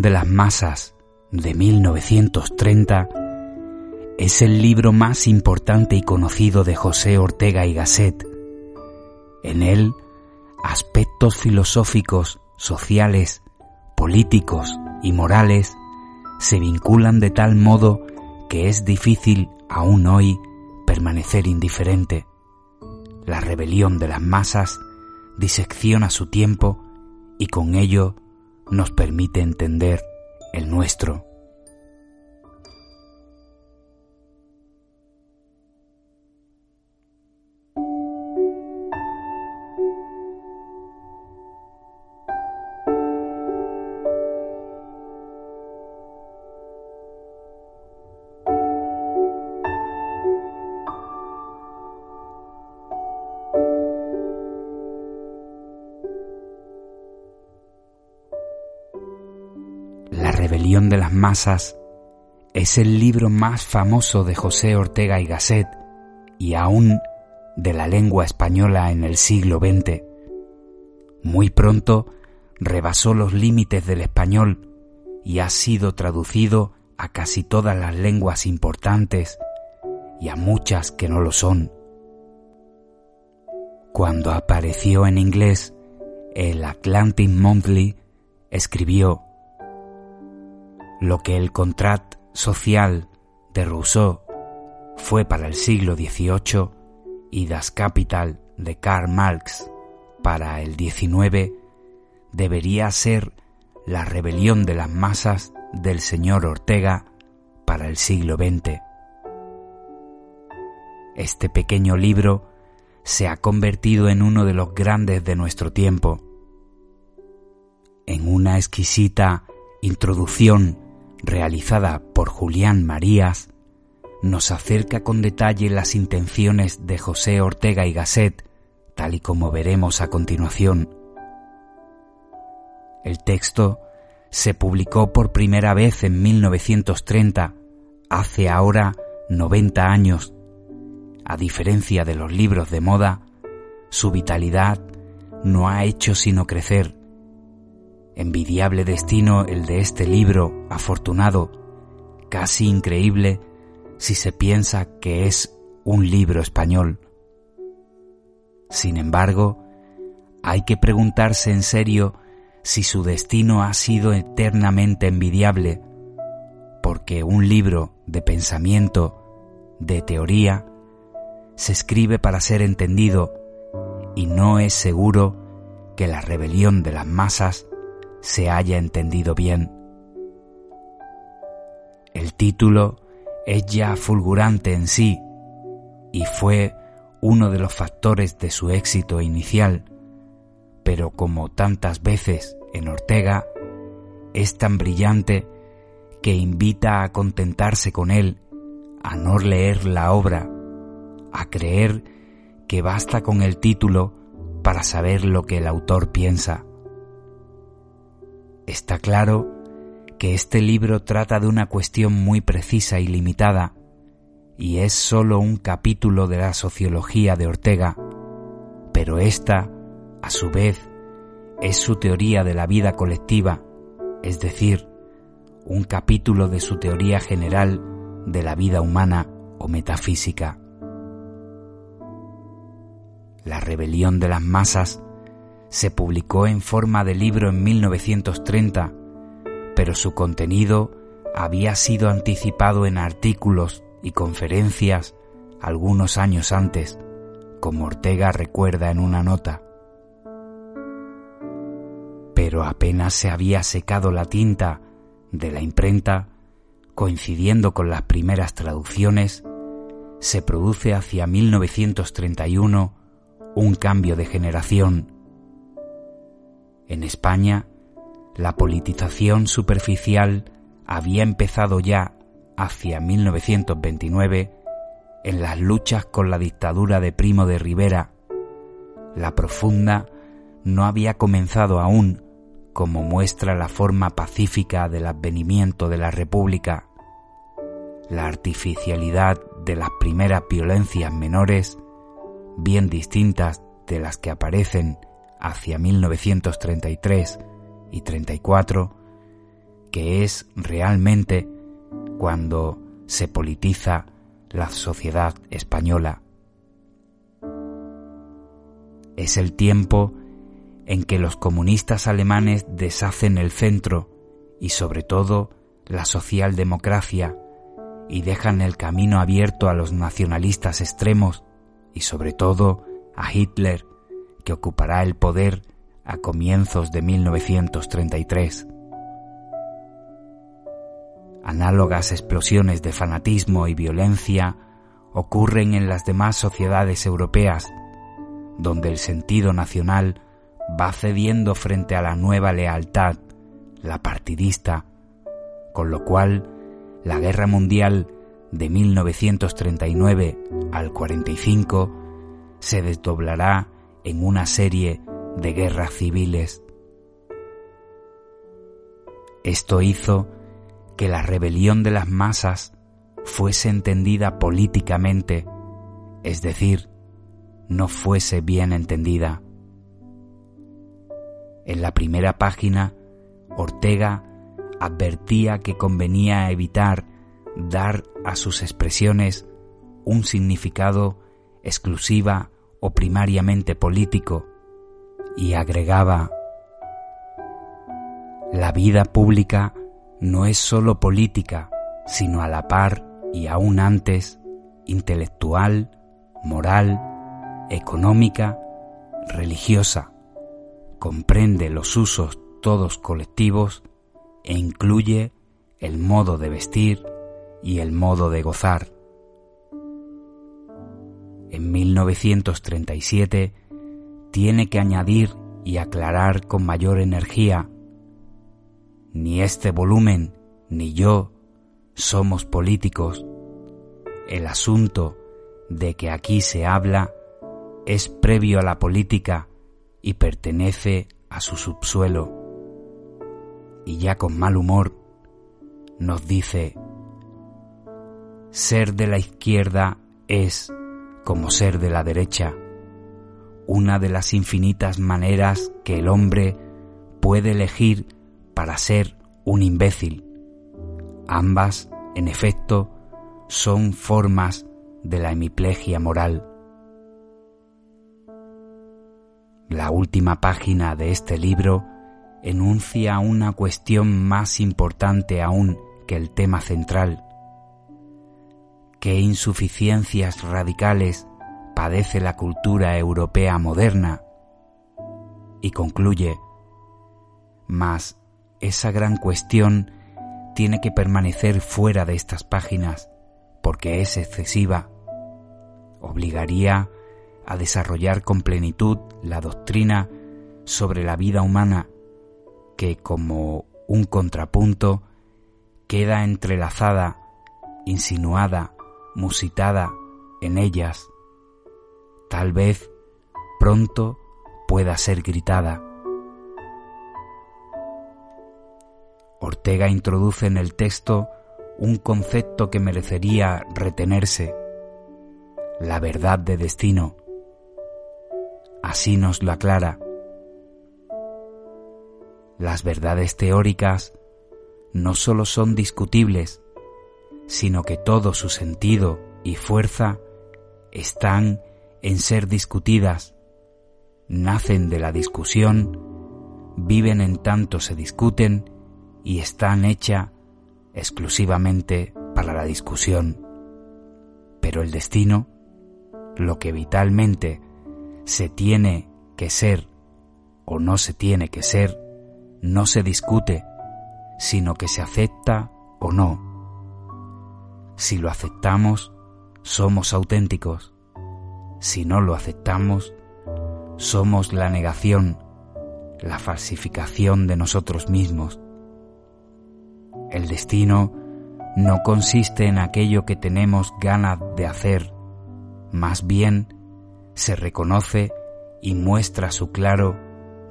De las masas de 1930 es el libro más importante y conocido de José Ortega y Gasset. En él, aspectos filosóficos, sociales, políticos y morales se vinculan de tal modo que es difícil aún hoy permanecer indiferente. La rebelión de las masas disecciona su tiempo y con ello nos permite entender el nuestro. Masas es el libro más famoso de José Ortega y Gasset y aún de la lengua española en el siglo XX. Muy pronto rebasó los límites del español y ha sido traducido a casi todas las lenguas importantes y a muchas que no lo son. Cuando apareció en inglés el Atlantic Monthly, escribió lo que el contrat social de Rousseau fue para el siglo XVIII y Das Kapital de Karl Marx para el XIX debería ser la rebelión de las masas del señor Ortega para el siglo XX. Este pequeño libro se ha convertido en uno de los grandes de nuestro tiempo. En una exquisita introducción realizada por Julián Marías, nos acerca con detalle las intenciones de José Ortega y Gasset, tal y como veremos a continuación. El texto se publicó por primera vez en 1930, hace ahora 90 años. A diferencia de los libros de moda, su vitalidad no ha hecho sino crecer Envidiable destino el de este libro, afortunado, casi increíble si se piensa que es un libro español. Sin embargo, hay que preguntarse en serio si su destino ha sido eternamente envidiable, porque un libro de pensamiento, de teoría, se escribe para ser entendido y no es seguro que la rebelión de las masas se haya entendido bien. El título es ya fulgurante en sí y fue uno de los factores de su éxito inicial, pero como tantas veces en Ortega, es tan brillante que invita a contentarse con él, a no leer la obra, a creer que basta con el título para saber lo que el autor piensa. Está claro que este libro trata de una cuestión muy precisa y limitada, y es sólo un capítulo de la sociología de Ortega, pero esta, a su vez, es su teoría de la vida colectiva, es decir, un capítulo de su teoría general de la vida humana o metafísica. La rebelión de las masas se publicó en forma de libro en 1930, pero su contenido había sido anticipado en artículos y conferencias algunos años antes, como Ortega recuerda en una nota. Pero apenas se había secado la tinta de la imprenta, coincidiendo con las primeras traducciones, se produce hacia 1931 un cambio de generación en España, la politización superficial había empezado ya hacia 1929 en las luchas con la dictadura de Primo de Rivera. La profunda no había comenzado aún, como muestra la forma pacífica del advenimiento de la República. La artificialidad de las primeras violencias menores, bien distintas de las que aparecen hacia 1933 y 34 que es realmente cuando se politiza la sociedad española. Es el tiempo en que los comunistas alemanes deshacen el centro y sobre todo la socialdemocracia y dejan el camino abierto a los nacionalistas extremos y sobre todo a Hitler, que ocupará el poder a comienzos de 1933. Análogas explosiones de fanatismo y violencia ocurren en las demás sociedades europeas, donde el sentido nacional va cediendo frente a la nueva lealtad, la partidista, con lo cual la guerra mundial de 1939 al 45 se desdoblará en una serie de guerras civiles. Esto hizo que la rebelión de las masas fuese entendida políticamente, es decir, no fuese bien entendida. En la primera página, Ortega advertía que convenía evitar dar a sus expresiones un significado exclusiva o primariamente político y agregaba, la vida pública no es sólo política, sino a la par y aún antes intelectual, moral, económica, religiosa, comprende los usos todos colectivos e incluye el modo de vestir y el modo de gozar. En 1937 tiene que añadir y aclarar con mayor energía, ni este volumen ni yo somos políticos. El asunto de que aquí se habla es previo a la política y pertenece a su subsuelo. Y ya con mal humor nos dice, ser de la izquierda es como ser de la derecha, una de las infinitas maneras que el hombre puede elegir para ser un imbécil. Ambas, en efecto, son formas de la hemiplegia moral. La última página de este libro enuncia una cuestión más importante aún que el tema central. ¿Qué insuficiencias radicales padece la cultura europea moderna? Y concluye, mas esa gran cuestión tiene que permanecer fuera de estas páginas porque es excesiva. Obligaría a desarrollar con plenitud la doctrina sobre la vida humana que como un contrapunto queda entrelazada, insinuada, musitada en ellas. Tal vez pronto pueda ser gritada. Ortega introduce en el texto un concepto que merecería retenerse, la verdad de destino. Así nos lo aclara. Las verdades teóricas no sólo son discutibles, sino que todo su sentido y fuerza están en ser discutidas, nacen de la discusión, viven en tanto se discuten y están hechas exclusivamente para la discusión. Pero el destino, lo que vitalmente se tiene que ser o no se tiene que ser, no se discute, sino que se acepta o no. Si lo aceptamos, somos auténticos. Si no lo aceptamos, somos la negación, la falsificación de nosotros mismos. El destino no consiste en aquello que tenemos ganas de hacer, más bien se reconoce y muestra su claro,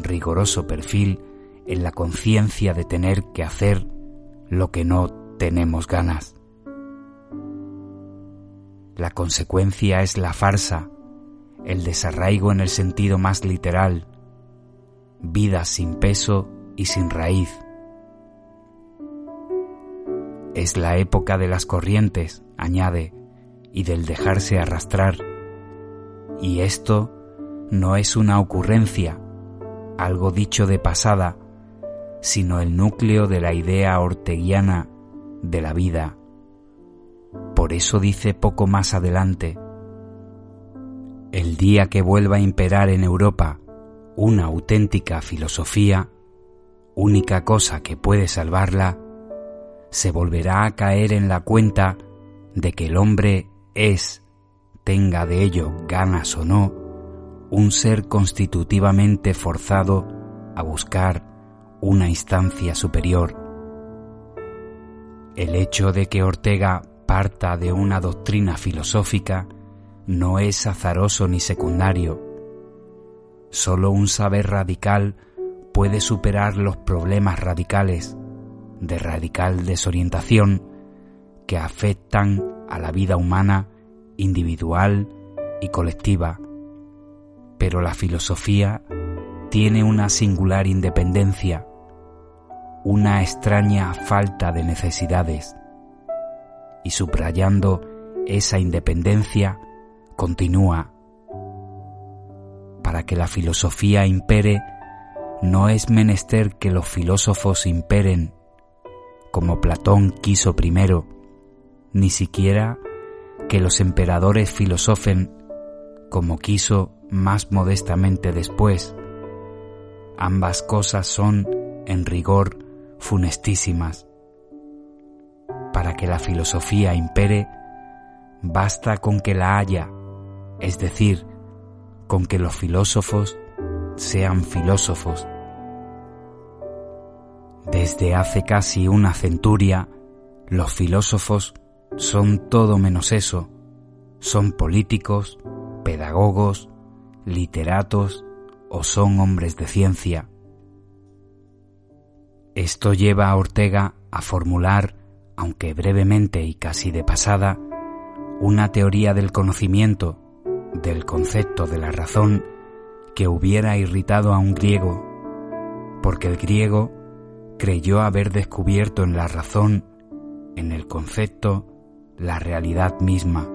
rigoroso perfil en la conciencia de tener que hacer lo que no tenemos ganas. La consecuencia es la farsa, el desarraigo en el sentido más literal, vida sin peso y sin raíz Es la época de las corrientes, añade, y del dejarse arrastrar. Y esto no es una ocurrencia, algo dicho de pasada, sino el núcleo de la idea orteguiana de la vida. Por eso dice poco más adelante, el día que vuelva a imperar en Europa una auténtica filosofía, única cosa que puede salvarla, se volverá a caer en la cuenta de que el hombre es, tenga de ello ganas o no, un ser constitutivamente forzado a buscar una instancia superior. El hecho de que Ortega parta de una doctrina filosófica no es azaroso ni secundario. Solo un saber radical puede superar los problemas radicales de radical desorientación que afectan a la vida humana individual y colectiva. Pero la filosofía tiene una singular independencia, una extraña falta de necesidades, y subrayando esa independencia, continúa. Para que la filosofía impere, no es menester que los filósofos imperen, como Platón quiso primero, ni siquiera que los emperadores filosofen como quiso más modestamente después. Ambas cosas son, en rigor, funestísimas. Para que la filosofía impere, basta con que la haya, es decir, con que los filósofos sean filósofos. Desde hace casi una centuria, los filósofos son todo menos eso. Son políticos, pedagogos, literatos o son hombres de ciencia. Esto lleva a Ortega a formular, aunque brevemente y casi de pasada, una teoría del conocimiento, del concepto de la razón, que hubiera irritado a un griego, porque el griego creyó haber descubierto en la razón, en el concepto, la realidad misma.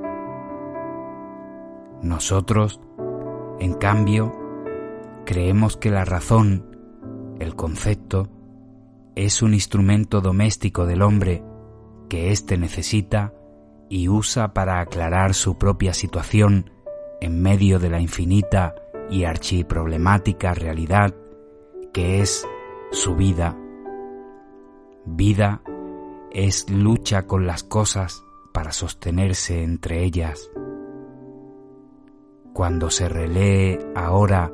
Nosotros, en cambio, creemos que la razón, el concepto, es un instrumento doméstico del hombre que éste necesita y usa para aclarar su propia situación en medio de la infinita y archiproblemática realidad que es su vida Vida es lucha con las cosas para sostenerse entre ellas. Cuando se relee ahora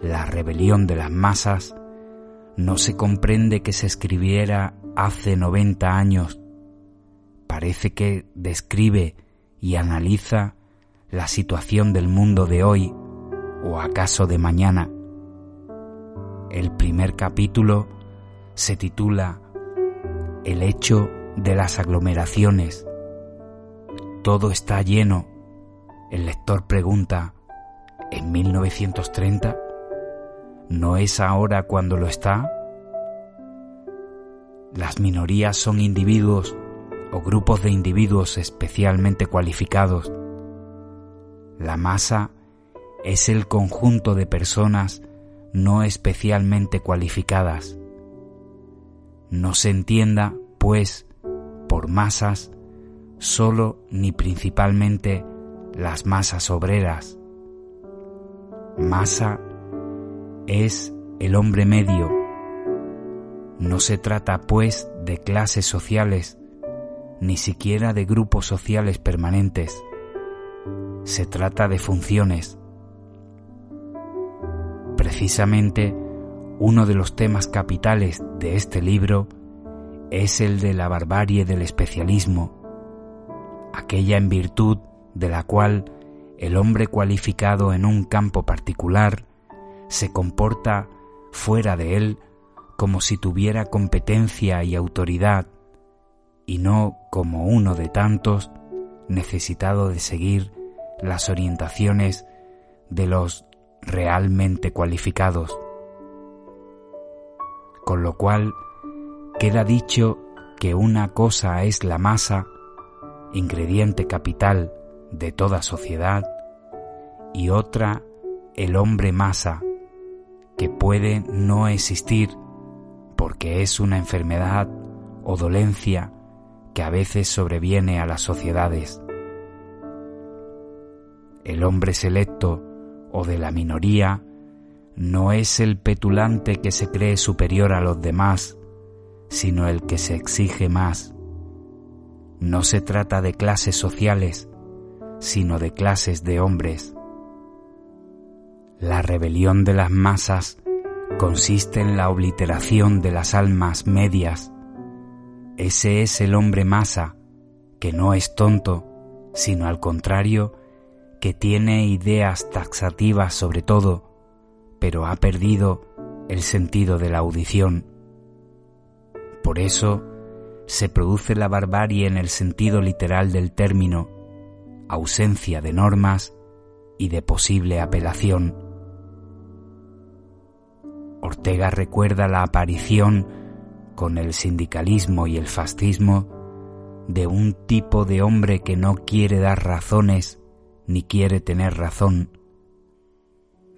la rebelión de las masas, no se comprende que se escribiera hace 90 años. Parece que describe y analiza la situación del mundo de hoy o acaso de mañana. El primer capítulo se titula el hecho de las aglomeraciones. Todo está lleno. El lector pregunta, ¿en 1930? ¿No es ahora cuando lo está? Las minorías son individuos o grupos de individuos especialmente cualificados. La masa es el conjunto de personas no especialmente cualificadas. No se entienda, pues, por masas solo ni principalmente las masas obreras. Masa es el hombre medio. No se trata, pues, de clases sociales, ni siquiera de grupos sociales permanentes. Se trata de funciones. Precisamente, uno de los temas capitales de este libro es el de la barbarie del especialismo, aquella en virtud de la cual el hombre cualificado en un campo particular se comporta fuera de él como si tuviera competencia y autoridad, y no como uno de tantos necesitado de seguir las orientaciones de los realmente cualificados. Con lo cual queda dicho que una cosa es la masa, ingrediente capital de toda sociedad, y otra el hombre masa, que puede no existir porque es una enfermedad o dolencia que a veces sobreviene a las sociedades. El hombre selecto o de la minoría no es el petulante que se cree superior a los demás, sino el que se exige más. No se trata de clases sociales, sino de clases de hombres. La rebelión de las masas consiste en la obliteración de las almas medias. Ese es el hombre masa, que no es tonto, sino al contrario, que tiene ideas taxativas sobre todo, pero ha perdido el sentido de la audición. Por eso se produce la barbarie en el sentido literal del término, ausencia de normas y de posible apelación. Ortega recuerda la aparición, con el sindicalismo y el fascismo, de un tipo de hombre que no quiere dar razones ni quiere tener razón.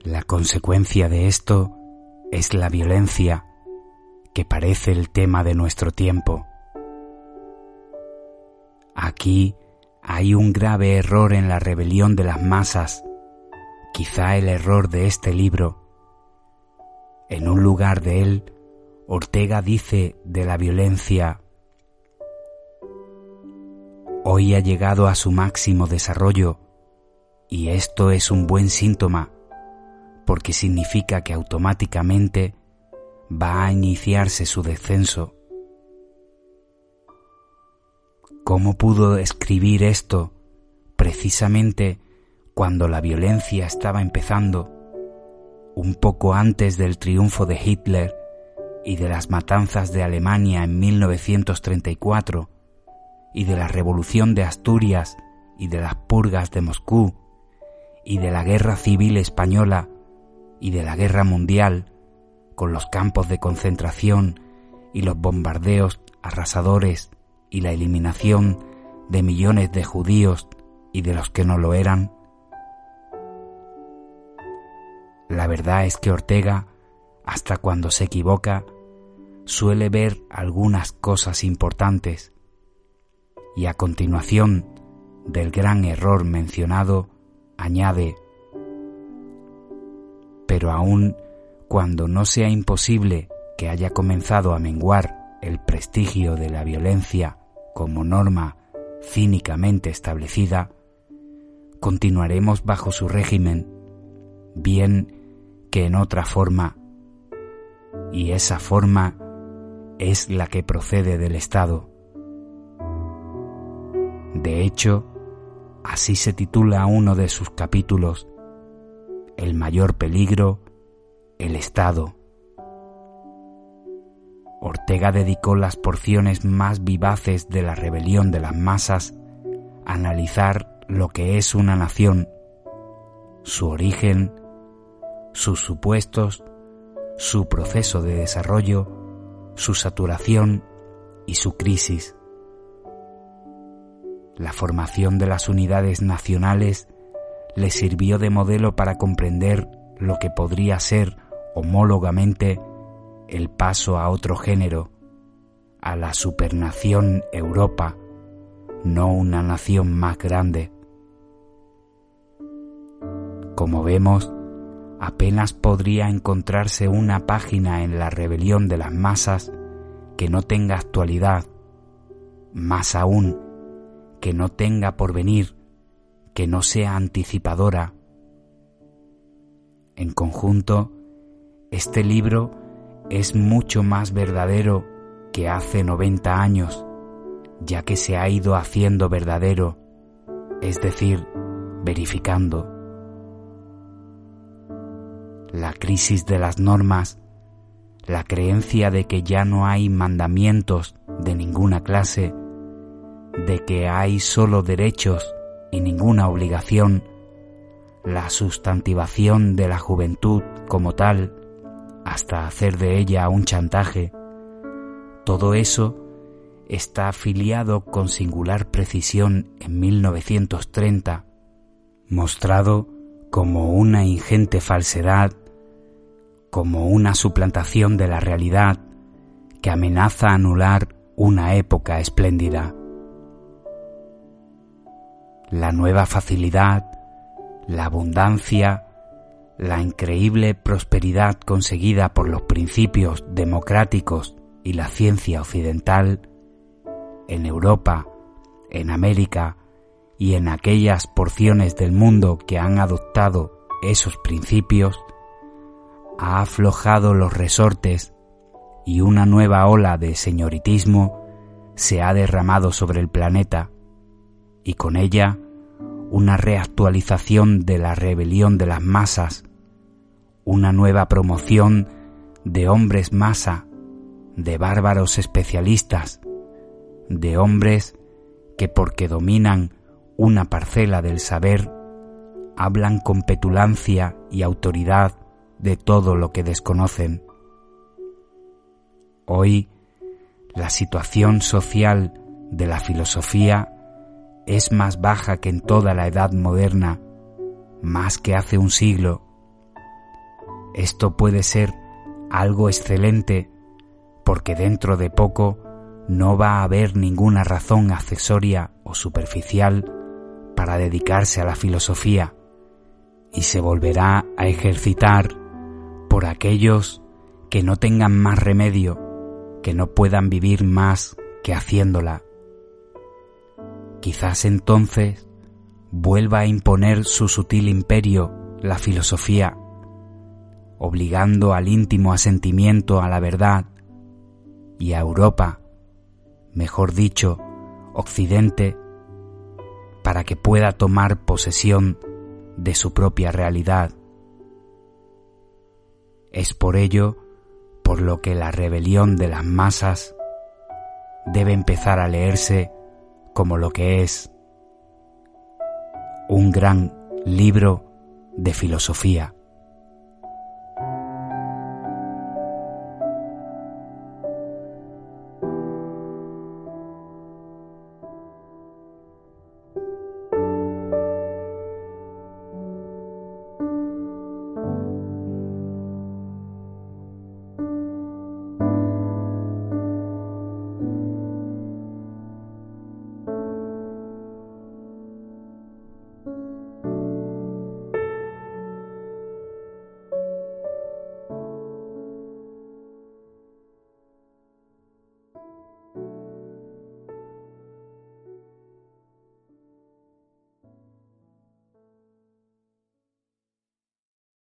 La consecuencia de esto es la violencia, que parece el tema de nuestro tiempo. Aquí hay un grave error en la rebelión de las masas, quizá el error de este libro, en un lugar de él, Ortega dice de la violencia, hoy ha llegado a su máximo desarrollo y esto es un buen síntoma porque significa que automáticamente va a iniciarse su descenso. ¿Cómo pudo escribir esto precisamente cuando la violencia estaba empezando? un poco antes del triunfo de Hitler y de las matanzas de Alemania en 1934 y de la revolución de Asturias y de las purgas de Moscú y de la guerra civil española y de la guerra mundial con los campos de concentración y los bombardeos arrasadores y la eliminación de millones de judíos y de los que no lo eran, La verdad es que Ortega, hasta cuando se equivoca, suele ver algunas cosas importantes. Y a continuación del gran error mencionado añade, pero aun cuando no sea imposible que haya comenzado a menguar el prestigio de la violencia como norma cínicamente establecida, continuaremos bajo su régimen, bien que en otra forma, y esa forma es la que procede del Estado. De hecho, así se titula uno de sus capítulos, El mayor peligro, el Estado. Ortega dedicó las porciones más vivaces de la rebelión de las masas a analizar lo que es una nación, su origen, sus supuestos, su proceso de desarrollo, su saturación y su crisis. La formación de las unidades nacionales le sirvió de modelo para comprender lo que podría ser homólogamente el paso a otro género, a la supernación Europa, no una nación más grande. Como vemos, apenas podría encontrarse una página en la rebelión de las masas que no tenga actualidad, más aún, que no tenga porvenir, que no sea anticipadora. En conjunto, este libro es mucho más verdadero que hace 90 años, ya que se ha ido haciendo verdadero, es decir, verificando la crisis de las normas, la creencia de que ya no hay mandamientos de ninguna clase, de que hay solo derechos y ninguna obligación, la sustantivación de la juventud como tal, hasta hacer de ella un chantaje, todo eso está afiliado con singular precisión en 1930, mostrado como una ingente falsedad, como una suplantación de la realidad que amenaza anular una época espléndida. La nueva facilidad, la abundancia, la increíble prosperidad conseguida por los principios democráticos y la ciencia occidental en Europa, en América y en aquellas porciones del mundo que han adoptado esos principios, ha aflojado los resortes y una nueva ola de señoritismo se ha derramado sobre el planeta y con ella una reactualización de la rebelión de las masas, una nueva promoción de hombres masa, de bárbaros especialistas, de hombres que porque dominan una parcela del saber, hablan con petulancia y autoridad de todo lo que desconocen. Hoy, la situación social de la filosofía es más baja que en toda la edad moderna, más que hace un siglo. Esto puede ser algo excelente porque dentro de poco no va a haber ninguna razón accesoria o superficial para dedicarse a la filosofía y se volverá a ejercitar por aquellos que no tengan más remedio, que no puedan vivir más que haciéndola. Quizás entonces vuelva a imponer su sutil imperio la filosofía, obligando al íntimo asentimiento a la verdad y a Europa mejor dicho, Occidente, para que pueda tomar posesión de su propia realidad. Es por ello por lo que la rebelión de las masas debe empezar a leerse como lo que es un gran libro de filosofía.